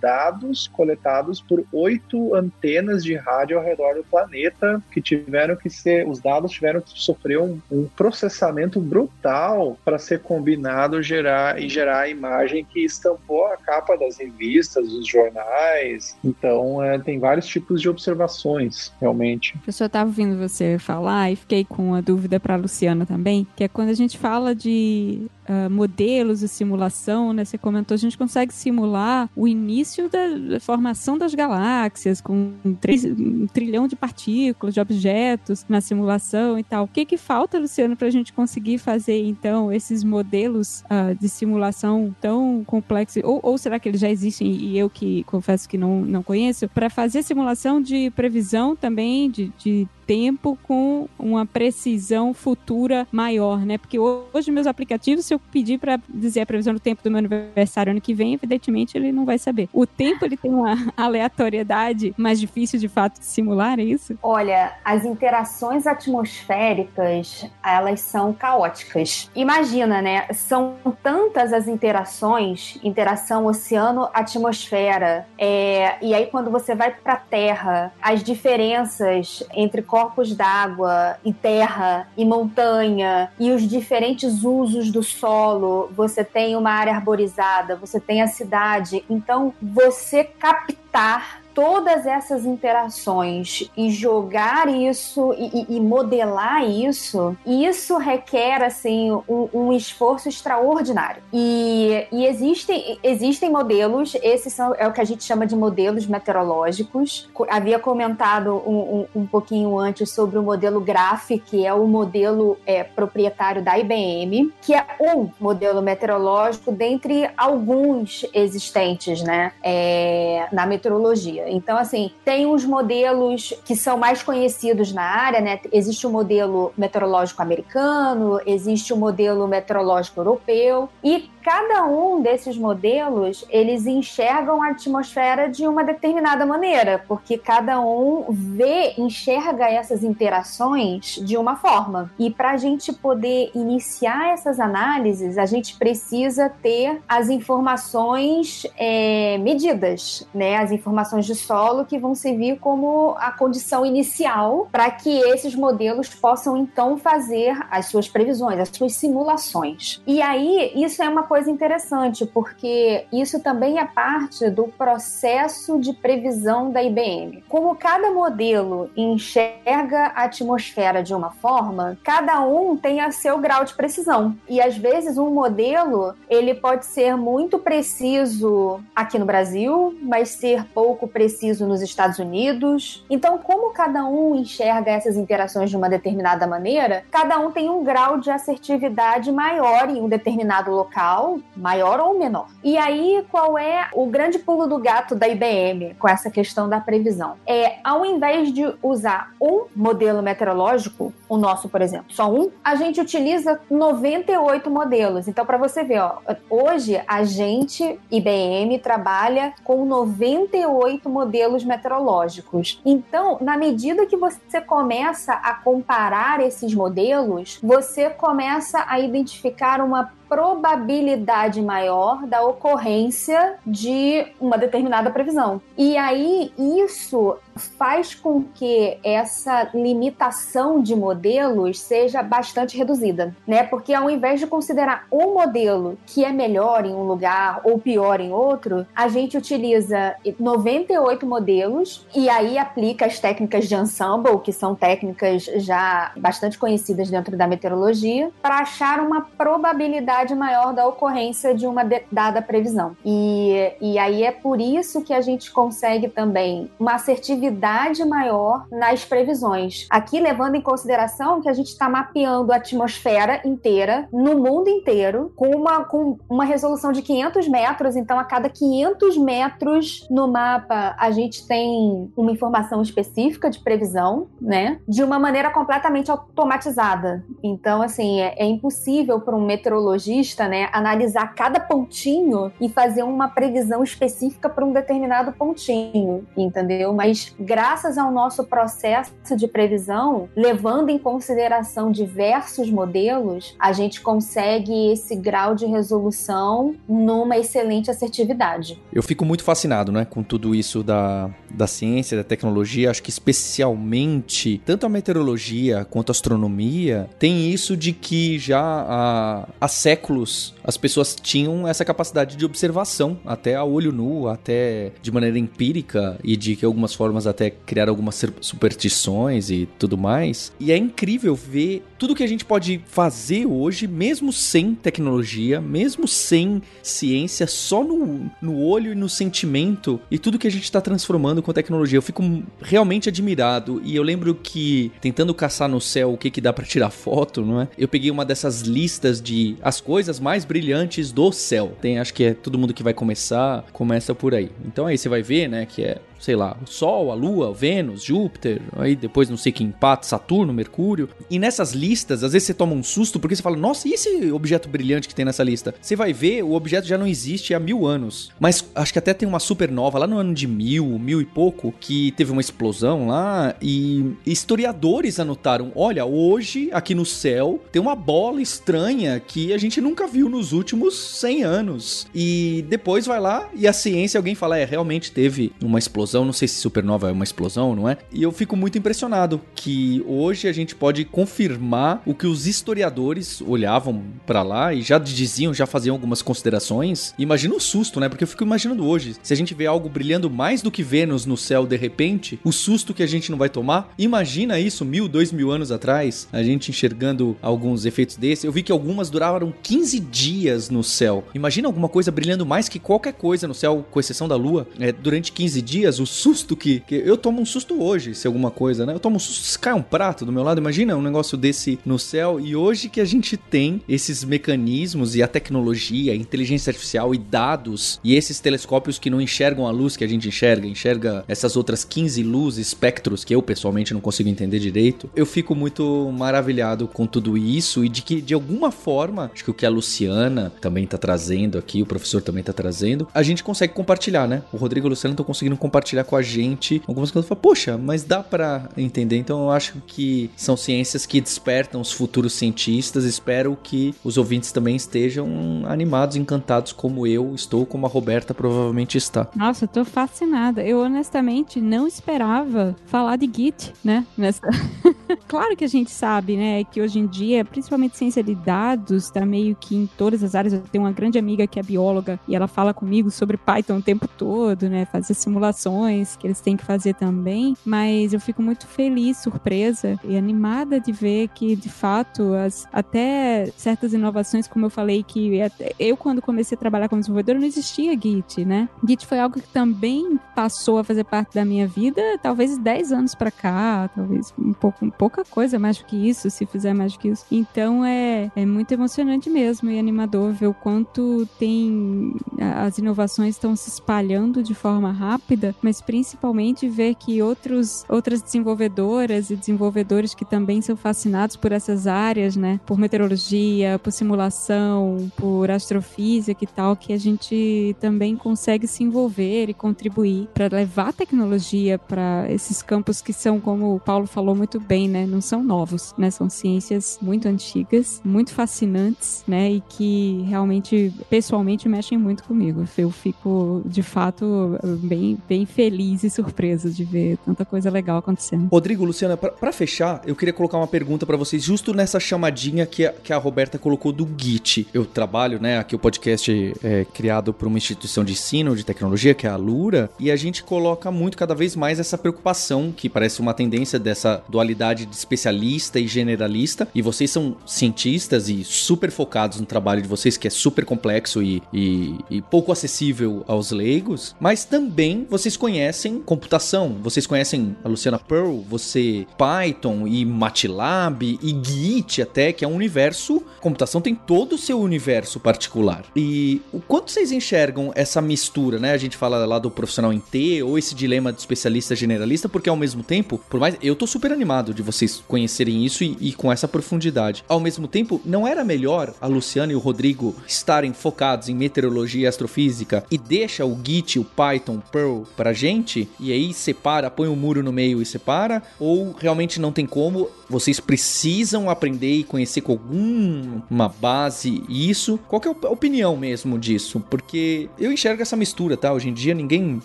dados coletados por oito antenas de rádio ao redor do planeta que tiveram que ser os dados tiveram que sofrer um, um processamento brutal para ser combinado gerar, e gerar a imagem que estampou a capa das revistas, dos jornais. Então, é, tem vários tipos de observações, realmente. Eu só estava ouvindo você falar e fiquei com uma dúvida para a Luciana também, que é quando a gente fala de uh, modelos de simulação, né? Você comentou, a gente consegue simular o início da formação das galáxias com um, um trilhão de partículas, de objetos na simulação e tal. O que que falta, Luciano, para a gente conseguir fazer, então, esses modelos uh, de simulação tão complexos? Ou, ou, será que eles já existem e eu que confesso que não, não conheço? Para fazer simulação de previsão também, de, de tempo com uma precisão futura maior, né? Porque hoje meus aplicativos, se eu pedir para dizer a previsão do tempo do meu aniversário ano que vem, evidentemente ele não vai saber. O tempo ele tem uma aleatoriedade mais difícil de fato de simular, é isso? Olha, as interações atmosféricas, elas são caóticas. Imagina, né? São tantas as interações, interação oceano-atmosfera, é, e aí quando você vai para a Terra, as diferenças entre corpos d'água e terra e montanha e os diferentes usos do solo, você tem uma área arborizada, você tem a cidade. Então, você captar todas essas interações e jogar isso e, e, modelar isso, isso requer assim um, um esforço extraordinário. E, e, existem, existem modelos, esses são é o que a gente chama de modelos meteorológicos. Havia comentado um, um, um pouquinho antes sobre o modelo Graph, que é o modelo é, proprietário da IBM, que é um modelo meteorológico dentre alguns existentes, né, é, na meteorologia. Então, assim, tem uns modelos que são mais conhecidos na área, né? Existe o modelo meteorológico americano, existe o modelo meteorológico europeu, e cada um desses modelos, eles enxergam a atmosfera de uma determinada maneira, porque cada um vê, enxerga essas interações de uma forma. E para a gente poder iniciar essas análises, a gente precisa ter as informações é, medidas, né? As informações de solo que vão servir como a condição inicial para que esses modelos possam então fazer as suas previsões, as suas simulações. E aí, isso é uma coisa interessante, porque isso também é parte do processo de previsão da IBM. Como cada modelo enxerga a atmosfera de uma forma, cada um tem a seu grau de precisão. E às vezes um modelo, ele pode ser muito preciso aqui no Brasil, mas ser pouco preciso nos Estados Unidos. Então, como cada um enxerga essas interações de uma determinada maneira, cada um tem um grau de assertividade maior em um determinado local maior ou menor. E aí, qual é o grande pulo do gato da IBM com essa questão da previsão? É, ao invés de usar um modelo meteorológico, o nosso, por exemplo, só um, a gente utiliza 98 modelos. Então, para você ver, ó, hoje a gente, IBM, trabalha com 98 modelos meteorológicos. Então, na medida que você começa a comparar esses modelos, você começa a identificar uma probabilidade maior da ocorrência de uma determinada previsão. E aí isso faz com que essa limitação de modelos seja bastante reduzida, né? Porque ao invés de considerar um modelo que é melhor em um lugar ou pior em outro, a gente utiliza 98 modelos e aí aplica as técnicas de ensemble, que são técnicas já bastante conhecidas dentro da meteorologia, para achar uma probabilidade probabilidade maior da ocorrência de uma dada previsão. E, e aí é por isso que a gente consegue também uma assertividade maior nas previsões. Aqui levando em consideração que a gente está mapeando a atmosfera inteira, no mundo inteiro, com uma, com uma resolução de 500 metros, então a cada 500 metros no mapa a gente tem uma informação específica de previsão, né? De uma maneira completamente automatizada. Então, assim, é, é impossível para um meteorologista, né, analisar cada pontinho e fazer uma previsão específica para um determinado pontinho, entendeu? Mas graças ao nosso processo de previsão, levando em consideração diversos modelos, a gente consegue esse grau de resolução numa excelente assertividade. Eu fico muito fascinado, né, com tudo isso da, da ciência, da tecnologia. Acho que especialmente tanto a meteorologia quanto a astronomia tem isso de que já há, há séculos as pessoas tinham essa capacidade de observação, até a olho nu, até de maneira empírica e de que algumas formas até criar algumas superstições e tudo mais. E é incrível ver tudo que a gente pode fazer hoje, mesmo sem tecnologia, mesmo sem ciência, só no, no olho e no sentimento, e tudo que a gente está transformando com tecnologia. Eu fico realmente admirado. E eu lembro que, tentando caçar no céu o que, que dá para tirar foto, não é? Eu peguei uma dessas listas de as coisas mais brilhantes do céu. Tem, acho que é todo mundo que vai começar, começa por aí. Então aí você vai ver, né, que é sei lá, o Sol, a Lua, Vênus, Júpiter, aí depois não sei que empate, Saturno, Mercúrio. E nessas listas, às vezes você toma um susto porque você fala, nossa, e esse objeto brilhante que tem nessa lista? Você vai ver, o objeto já não existe há mil anos. Mas acho que até tem uma supernova lá no ano de mil, mil e pouco, que teve uma explosão lá e historiadores anotaram, olha, hoje aqui no céu tem uma bola estranha que a gente nunca viu nos últimos 100 anos. E depois vai lá e a ciência, alguém fala, é, realmente teve uma explosão explosão, não sei se supernova é uma explosão, não é? E eu fico muito impressionado que hoje a gente pode confirmar o que os historiadores olhavam para lá e já diziam, já faziam algumas considerações. Imagina o susto, né? Porque eu fico imaginando hoje, se a gente vê algo brilhando mais do que Vênus no céu de repente, o susto que a gente não vai tomar. Imagina isso mil, dois mil anos atrás, a gente enxergando alguns efeitos desses. Eu vi que algumas duraram 15 dias no céu. Imagina alguma coisa brilhando mais que qualquer coisa no céu, com exceção da Lua, é, durante 15 dias o susto que, que, Eu tomo um susto hoje, se alguma coisa, né? Eu tomo um susto se cai um prato do meu lado. Imagina um negócio desse no céu. E hoje que a gente tem esses mecanismos e a tecnologia, a inteligência artificial e dados e esses telescópios que não enxergam a luz que a gente enxerga, enxerga essas outras 15 luzes, espectros que eu pessoalmente não consigo entender direito. Eu fico muito maravilhado com tudo isso e de que de alguma forma, acho que o que a Luciana também tá trazendo aqui, o professor também tá trazendo, a gente consegue compartilhar, né? O Rodrigo e a Luciana estão conseguindo compartilhar compartilhar com a gente algumas coisas. Fala, Poxa, mas dá para entender. Então eu acho que são ciências que despertam os futuros cientistas. Espero que os ouvintes também estejam animados, encantados como eu estou, como a Roberta provavelmente está. Nossa, eu tô fascinada. Eu honestamente não esperava falar de Git, né? Nessa... claro que a gente sabe, né, que hoje em dia, principalmente ciência de dados, tá meio que em todas as áreas. Eu tenho uma grande amiga que é bióloga e ela fala comigo sobre Python o tempo todo, né, fazer simulações que eles têm que fazer também, mas eu fico muito feliz, surpresa e animada de ver que, de fato, as, até certas inovações, como eu falei, que eu, quando comecei a trabalhar como desenvolvedor, não existia Git, né? Git foi algo que também passou a fazer parte da minha vida, talvez 10 anos para cá, talvez um pouco, pouca coisa mais do que isso, se fizer mais do que isso. Então é, é muito emocionante mesmo e animador ver o quanto tem as inovações estão se espalhando de forma rápida, mas principalmente ver que outros, outras desenvolvedoras e desenvolvedores que também são fascinados por essas áreas, né? Por meteorologia, por simulação, por astrofísica e tal, que a gente também consegue se envolver e contribuir para levar tecnologia para esses campos que são, como o Paulo falou muito bem, né? Não são novos, né? São ciências muito antigas, muito fascinantes, né? E que realmente, pessoalmente, mexem muito comigo. Eu fico, de fato, bem, bem feliz e surpreso de ver tanta coisa legal acontecendo. Rodrigo, Luciana, para fechar, eu queria colocar uma pergunta para vocês, justo nessa chamadinha que a, que a Roberta colocou do Git. Eu trabalho, né, aqui o podcast é criado por uma instituição de ensino de tecnologia, que é a Lura, e a gente coloca muito, cada vez mais, essa preocupação, que parece uma tendência dessa dualidade de especialista e generalista, e vocês são cientistas e super focados no trabalho de vocês, que é super complexo e, e, e pouco acessível aos leigos, mas também vocês conhecem computação, vocês conhecem a Luciana Pearl, você Python e MATLAB e Git até, que é um universo, computação tem todo o seu universo particular. E o quanto vocês enxergam essa mistura, né? A gente fala lá do profissional em T ou esse dilema do especialista generalista, porque ao mesmo tempo, por mais eu tô super animado de vocês conhecerem isso e, e com essa profundidade. Ao mesmo tempo, não era melhor a Luciana e o Rodrigo estarem focados em meteorologia e astrofísica e deixa o Git, o Python, Perl pra gente e aí separa, põe um muro no meio e separa? Ou realmente não tem como? Vocês precisam aprender e conhecer com alguma base isso? Qual é a opinião mesmo disso? Porque eu enxergo essa mistura, tá? Hoje em dia ninguém.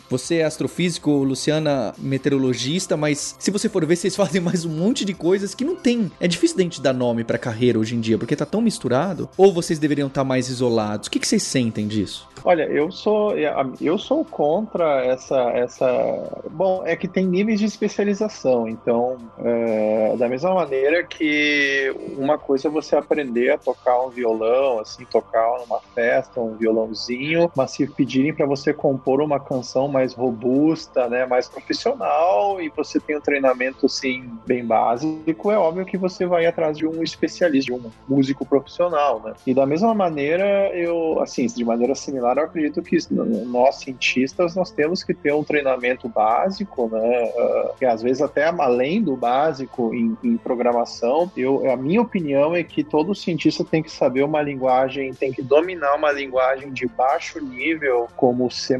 Você é astrofísico, Luciana, meteorologista, mas se você for ver, vocês fazem mais um monte de coisas que não tem. É difícil da gente dar nome pra carreira hoje em dia, porque tá tão misturado. Ou vocês deveriam estar mais isolados? O que, que vocês sentem disso? Olha, eu sou eu sou contra essa essa. Bom, é que tem níveis de especialização. Então, é, da mesma maneira que uma coisa é você aprender a tocar um violão, assim, tocar numa festa, um violãozinho, mas se pedirem para você compor uma canção mais robusta, né, mais profissional, e você tem um treinamento assim bem básico, é óbvio que você vai atrás de um especialista, de um músico profissional, né? E da mesma maneira, eu, assim, de maneira similar, eu acredito que nós cientistas nós temos que ter um treinamento básico, né? Uh, que às vezes até além do básico em, em programação. Eu, a minha opinião é que todo cientista tem que saber uma linguagem, tem que dominar uma linguagem de baixo nível, como C++,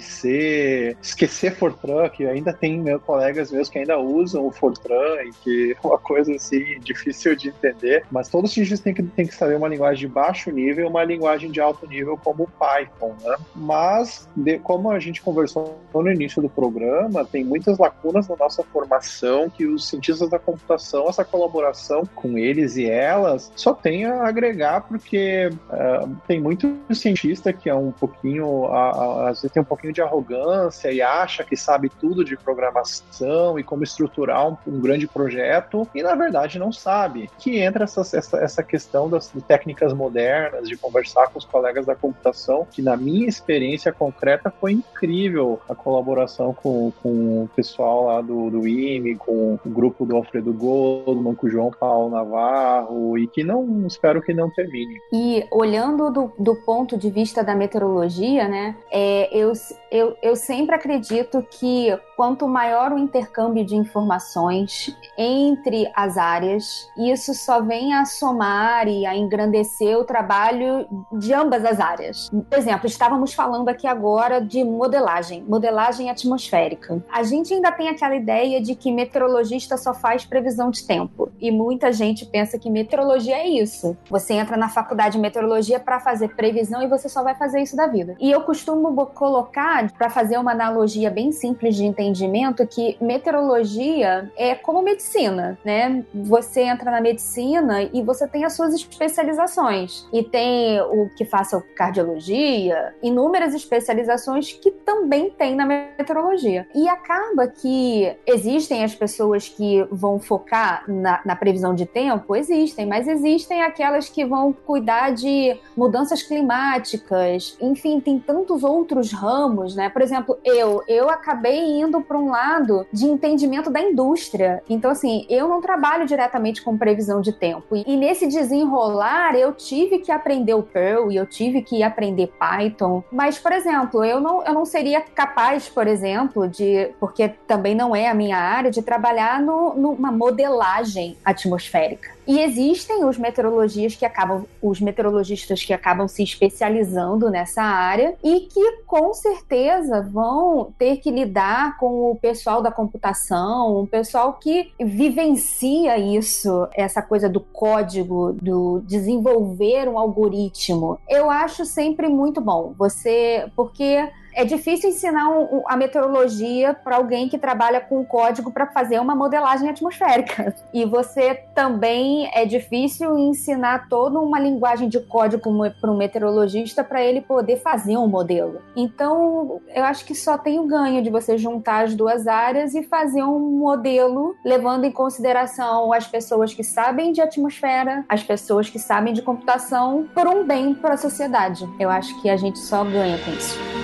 C, esquecer Fortran, que ainda tem meus colegas meus que ainda usam o Fortran, e que é uma coisa assim difícil de entender, mas todos cientistas têm que, têm que saber uma linguagem de baixo nível uma linguagem de alto nível como o Python, né? Mas, de, como a gente conversou no início do programa, tem muitas lacunas na nossa formação que os cientistas da computação, essa colaboração com eles e elas, só tem a agregar, porque uh, tem muito cientista que é um pouquinho, às vezes tem um pouquinho de arrogância e acha que sabe tudo de programação e como estruturar um, um grande projeto, e na verdade não sabe. Que entra essa, essa, essa questão das técnicas modernas, de conversar com os colegas da computação, que na minha experiência concreta foi incrível a colaboração com, com o pessoal lá do, do IME, com o grupo do Alfredo Goldman, com o João Paulo Navarro, e que não, espero que não termine. E olhando do, do ponto de vista da meteorologia, né, é, eu, eu, eu sempre acredito que quanto maior o intercâmbio de informações entre as áreas, isso só vem a somar e a engrandecer o trabalho de ambas as áreas. Por exemplo, estávamos falando aqui agora de modelagem, modelagem atmosférica. A gente ainda tem aquela ideia de que meteorologista só faz previsão de tempo. E muita gente pensa que meteorologia é isso. Você entra na faculdade de meteorologia para fazer previsão e você só vai fazer isso da vida. E eu costumo colocar, para fazer uma analogia bem simples de entendimento, que meteorologia é como medicina, né? Você entra na medicina e você tem as suas especializações. E tem o que faça cardiologia, inúmeras especializações que também tem na meteorologia. E acaba que existem as pessoas que vão focar na, na previsão de tempo, existem, mas existem aquelas que vão cuidar de mudanças climáticas, enfim, tem tantos outros ramos, né? Por exemplo, eu, eu acabei indo para um lado de entendimento da indústria. Então, assim, eu não trabalho diretamente com previsão de tempo. E, e nesse desenrolar, eu tive que aprender o Perl e eu tive que aprender Python. Mas, por exemplo, eu não, eu não seria capaz, por exemplo, de. Porque também não é a minha área, de trabalhar no, numa modelagem atmosférica. E existem os meteorologistas que acabam, os meteorologistas que acabam se especializando nessa área e que com certeza vão ter que lidar com o pessoal da computação, um pessoal que vivencia isso, essa coisa do código, do desenvolver um algoritmo. Eu acho sempre muito bom. Você, porque é difícil ensinar um, a meteorologia para alguém que trabalha com código para fazer uma modelagem atmosférica. E você também é difícil ensinar toda uma linguagem de código para um meteorologista para ele poder fazer um modelo. Então, eu acho que só tem o ganho de você juntar as duas áreas e fazer um modelo levando em consideração as pessoas que sabem de atmosfera, as pessoas que sabem de computação, por um bem para a sociedade. Eu acho que a gente só ganha com isso.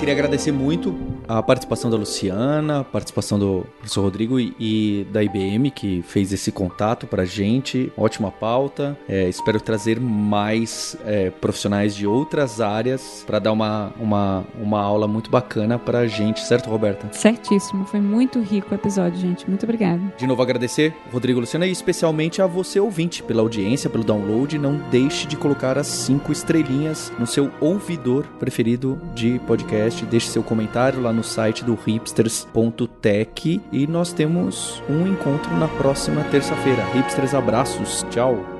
Queria agradecer muito a participação da Luciana, a participação do professor Rodrigo e, e da IBM, que fez esse contato pra gente. Ótima pauta. É, espero trazer mais é, profissionais de outras áreas para dar uma, uma, uma aula muito bacana pra gente, certo, Roberta? Certíssimo. Foi muito rico o episódio, gente. Muito obrigada. De novo, agradecer, Rodrigo e Luciana, e especialmente a você, ouvinte, pela audiência, pelo download. Não deixe de colocar as cinco estrelinhas no seu ouvidor preferido de podcast. Deixe seu comentário lá no no site do hipsters.tech e nós temos um encontro na próxima terça-feira. Hipsters, abraços, tchau!